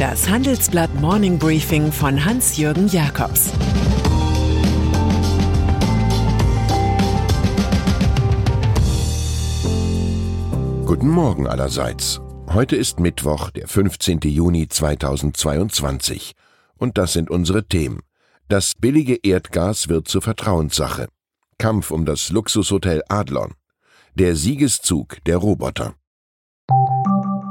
Das Handelsblatt Morning Briefing von Hans-Jürgen Jakobs Guten Morgen allerseits. Heute ist Mittwoch, der 15. Juni 2022. Und das sind unsere Themen. Das billige Erdgas wird zur Vertrauenssache. Kampf um das Luxushotel Adlon. Der Siegeszug der Roboter.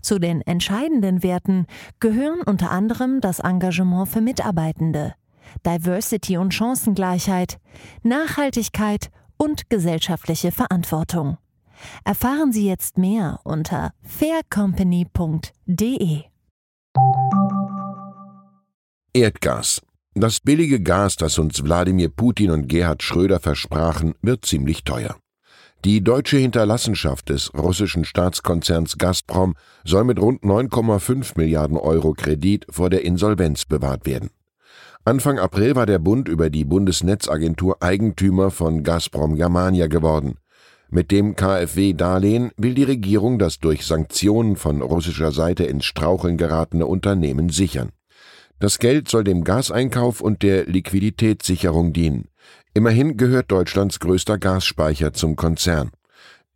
Zu den entscheidenden Werten gehören unter anderem das Engagement für Mitarbeitende, Diversity und Chancengleichheit, Nachhaltigkeit und gesellschaftliche Verantwortung. Erfahren Sie jetzt mehr unter faircompany.de. Erdgas. Das billige Gas, das uns Wladimir Putin und Gerhard Schröder versprachen, wird ziemlich teuer. Die deutsche Hinterlassenschaft des russischen Staatskonzerns Gazprom soll mit rund 9,5 Milliarden Euro Kredit vor der Insolvenz bewahrt werden. Anfang April war der Bund über die Bundesnetzagentur Eigentümer von Gazprom Germania geworden. Mit dem KfW-Darlehen will die Regierung das durch Sanktionen von russischer Seite ins Straucheln geratene Unternehmen sichern. Das Geld soll dem Gaseinkauf und der Liquiditätssicherung dienen. Immerhin gehört Deutschlands größter Gasspeicher zum Konzern.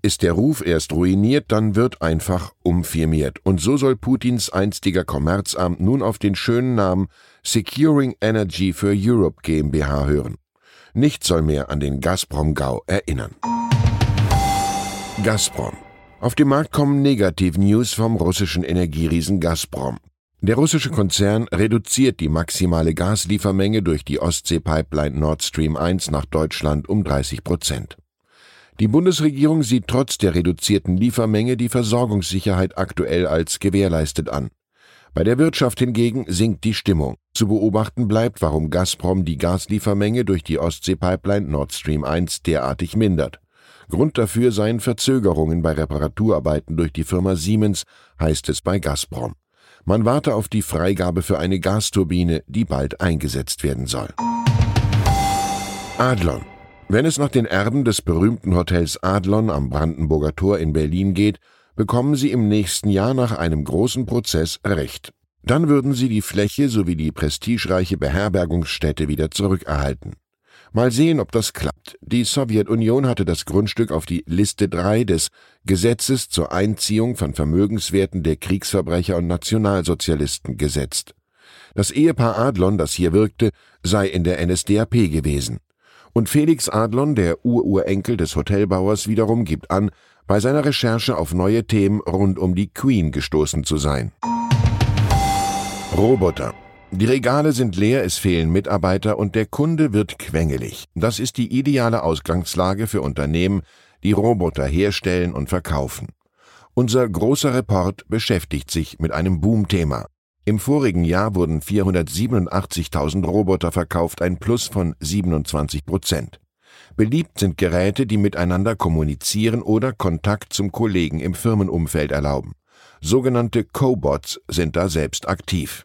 Ist der Ruf erst ruiniert, dann wird einfach umfirmiert. Und so soll Putins einstiger Kommerzamt nun auf den schönen Namen Securing Energy for Europe GmbH hören. Nichts soll mehr an den Gazprom-Gau erinnern. Gazprom. Auf dem Markt kommen Negativ-News vom russischen Energieriesen Gazprom. Der russische Konzern reduziert die maximale Gasliefermenge durch die Ostsee-Pipeline Nord Stream 1 nach Deutschland um 30 Prozent. Die Bundesregierung sieht trotz der reduzierten Liefermenge die Versorgungssicherheit aktuell als gewährleistet an. Bei der Wirtschaft hingegen sinkt die Stimmung. Zu beobachten bleibt, warum Gazprom die Gasliefermenge durch die Ostsee-Pipeline Nord Stream 1 derartig mindert. Grund dafür seien Verzögerungen bei Reparaturarbeiten durch die Firma Siemens, heißt es bei Gazprom. Man warte auf die Freigabe für eine Gasturbine, die bald eingesetzt werden soll. Adlon. Wenn es nach den Erben des berühmten Hotels Adlon am Brandenburger Tor in Berlin geht, bekommen sie im nächsten Jahr nach einem großen Prozess Recht. Dann würden sie die Fläche sowie die prestigereiche Beherbergungsstätte wieder zurückerhalten. Mal sehen, ob das klappt. Die Sowjetunion hatte das Grundstück auf die Liste 3 des Gesetzes zur Einziehung von Vermögenswerten der Kriegsverbrecher und Nationalsozialisten gesetzt. Das Ehepaar Adlon, das hier wirkte, sei in der NSDAP gewesen. Und Felix Adlon, der Ururenkel des Hotelbauers, wiederum gibt an, bei seiner Recherche auf neue Themen rund um die Queen gestoßen zu sein. Roboter. Die Regale sind leer, es fehlen Mitarbeiter und der Kunde wird quengelig. Das ist die ideale Ausgangslage für Unternehmen, die Roboter herstellen und verkaufen. Unser großer Report beschäftigt sich mit einem Boomthema. Im vorigen Jahr wurden 487.000 Roboter verkauft, ein Plus von 27 Prozent. Beliebt sind Geräte, die miteinander kommunizieren oder Kontakt zum Kollegen im Firmenumfeld erlauben. Sogenannte Cobots sind da selbst aktiv.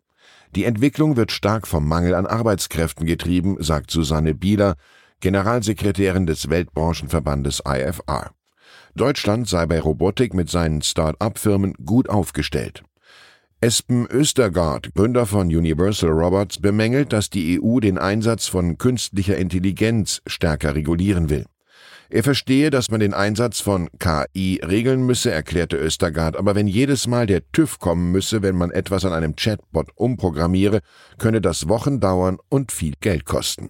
Die Entwicklung wird stark vom Mangel an Arbeitskräften getrieben, sagt Susanne Bieler, Generalsekretärin des Weltbranchenverbandes IFR. Deutschland sei bei Robotik mit seinen Start-up-Firmen gut aufgestellt. Espen Östergaard, Gründer von Universal Robots, bemängelt, dass die EU den Einsatz von künstlicher Intelligenz stärker regulieren will. Er verstehe, dass man den Einsatz von KI regeln müsse, erklärte Östergaard, aber wenn jedes Mal der TÜV kommen müsse, wenn man etwas an einem Chatbot umprogrammiere, könne das Wochen dauern und viel Geld kosten.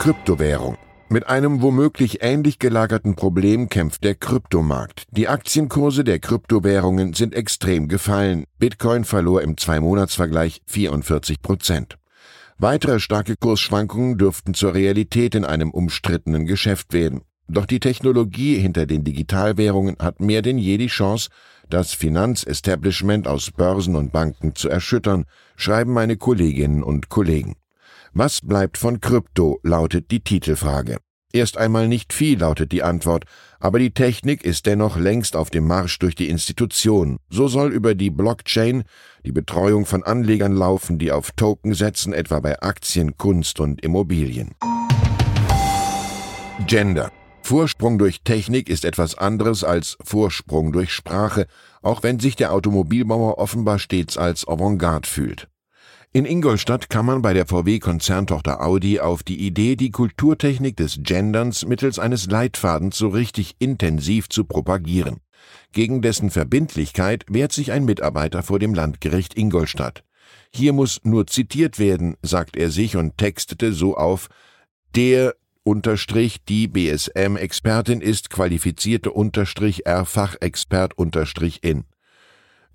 Kryptowährung. Mit einem womöglich ähnlich gelagerten Problem kämpft der Kryptomarkt. Die Aktienkurse der Kryptowährungen sind extrem gefallen. Bitcoin verlor im Zwei-Monats-Vergleich 44 Prozent. Weitere starke Kursschwankungen dürften zur Realität in einem umstrittenen Geschäft werden. Doch die Technologie hinter den Digitalwährungen hat mehr denn je die Chance, das Finanzestablishment aus Börsen und Banken zu erschüttern, schreiben meine Kolleginnen und Kollegen. Was bleibt von Krypto, lautet die Titelfrage. Erst einmal nicht viel, lautet die Antwort, aber die Technik ist dennoch längst auf dem Marsch durch die Institution. So soll über die Blockchain die Betreuung von Anlegern laufen, die auf Token setzen, etwa bei Aktien, Kunst und Immobilien. Gender. Vorsprung durch Technik ist etwas anderes als Vorsprung durch Sprache, auch wenn sich der Automobilbauer offenbar stets als Avantgarde fühlt. In Ingolstadt kam man bei der VW-Konzerntochter Audi auf die Idee, die Kulturtechnik des Genderns mittels eines Leitfadens so richtig intensiv zu propagieren. Gegen dessen Verbindlichkeit wehrt sich ein Mitarbeiter vor dem Landgericht Ingolstadt. Hier muss nur zitiert werden, sagt er sich und textete so auf, der Unterstrich die BSM-Expertin ist qualifizierte Unterstrich R-Fachexpert Unterstrich in.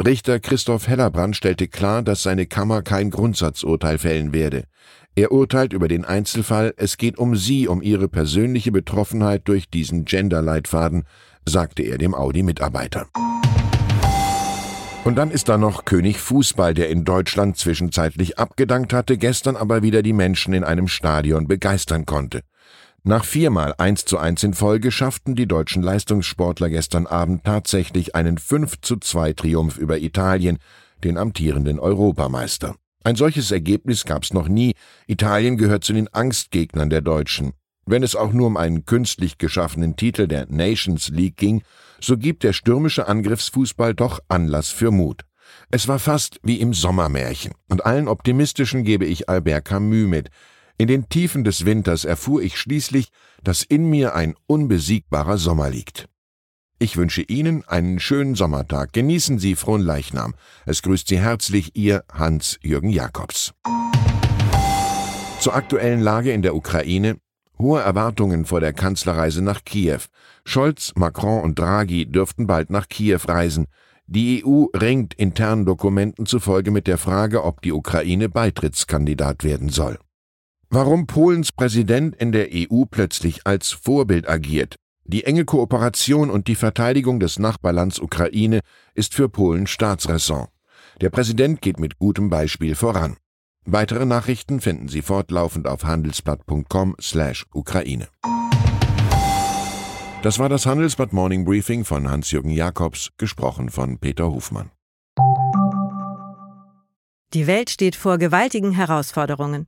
Richter Christoph Hellerbrand stellte klar, dass seine Kammer kein Grundsatzurteil fällen werde. Er urteilt über den Einzelfall, es geht um sie, um ihre persönliche Betroffenheit durch diesen Gender-Leitfaden, sagte er dem Audi-Mitarbeiter. Und dann ist da noch König Fußball, der in Deutschland zwischenzeitlich abgedankt hatte, gestern aber wieder die Menschen in einem Stadion begeistern konnte. Nach viermal 1 zu 1 in Folge schafften die deutschen Leistungssportler gestern Abend tatsächlich einen 5 zu 2 Triumph über Italien, den amtierenden Europameister. Ein solches Ergebnis gab's noch nie. Italien gehört zu den Angstgegnern der Deutschen. Wenn es auch nur um einen künstlich geschaffenen Titel der Nations League ging, so gibt der stürmische Angriffsfußball doch Anlass für Mut. Es war fast wie im Sommermärchen, und allen Optimistischen gebe ich Albert Camus mit, in den Tiefen des Winters erfuhr ich schließlich, dass in mir ein unbesiegbarer Sommer liegt. Ich wünsche Ihnen einen schönen Sommertag. Genießen Sie frohen Leichnam. Es grüßt Sie herzlich Ihr Hans-Jürgen Jakobs. Zur aktuellen Lage in der Ukraine. Hohe Erwartungen vor der Kanzlerreise nach Kiew. Scholz, Macron und Draghi dürften bald nach Kiew reisen. Die EU ringt internen Dokumenten zufolge mit der Frage, ob die Ukraine Beitrittskandidat werden soll. Warum Polens Präsident in der EU plötzlich als Vorbild agiert. Die enge Kooperation und die Verteidigung des Nachbarlands Ukraine ist für Polen Staatsräson. Der Präsident geht mit gutem Beispiel voran. Weitere Nachrichten finden Sie fortlaufend auf handelsblatt.com/ukraine. Das war das Handelsblatt Morning Briefing von Hans-Jürgen Jakobs, gesprochen von Peter Hofmann. Die Welt steht vor gewaltigen Herausforderungen.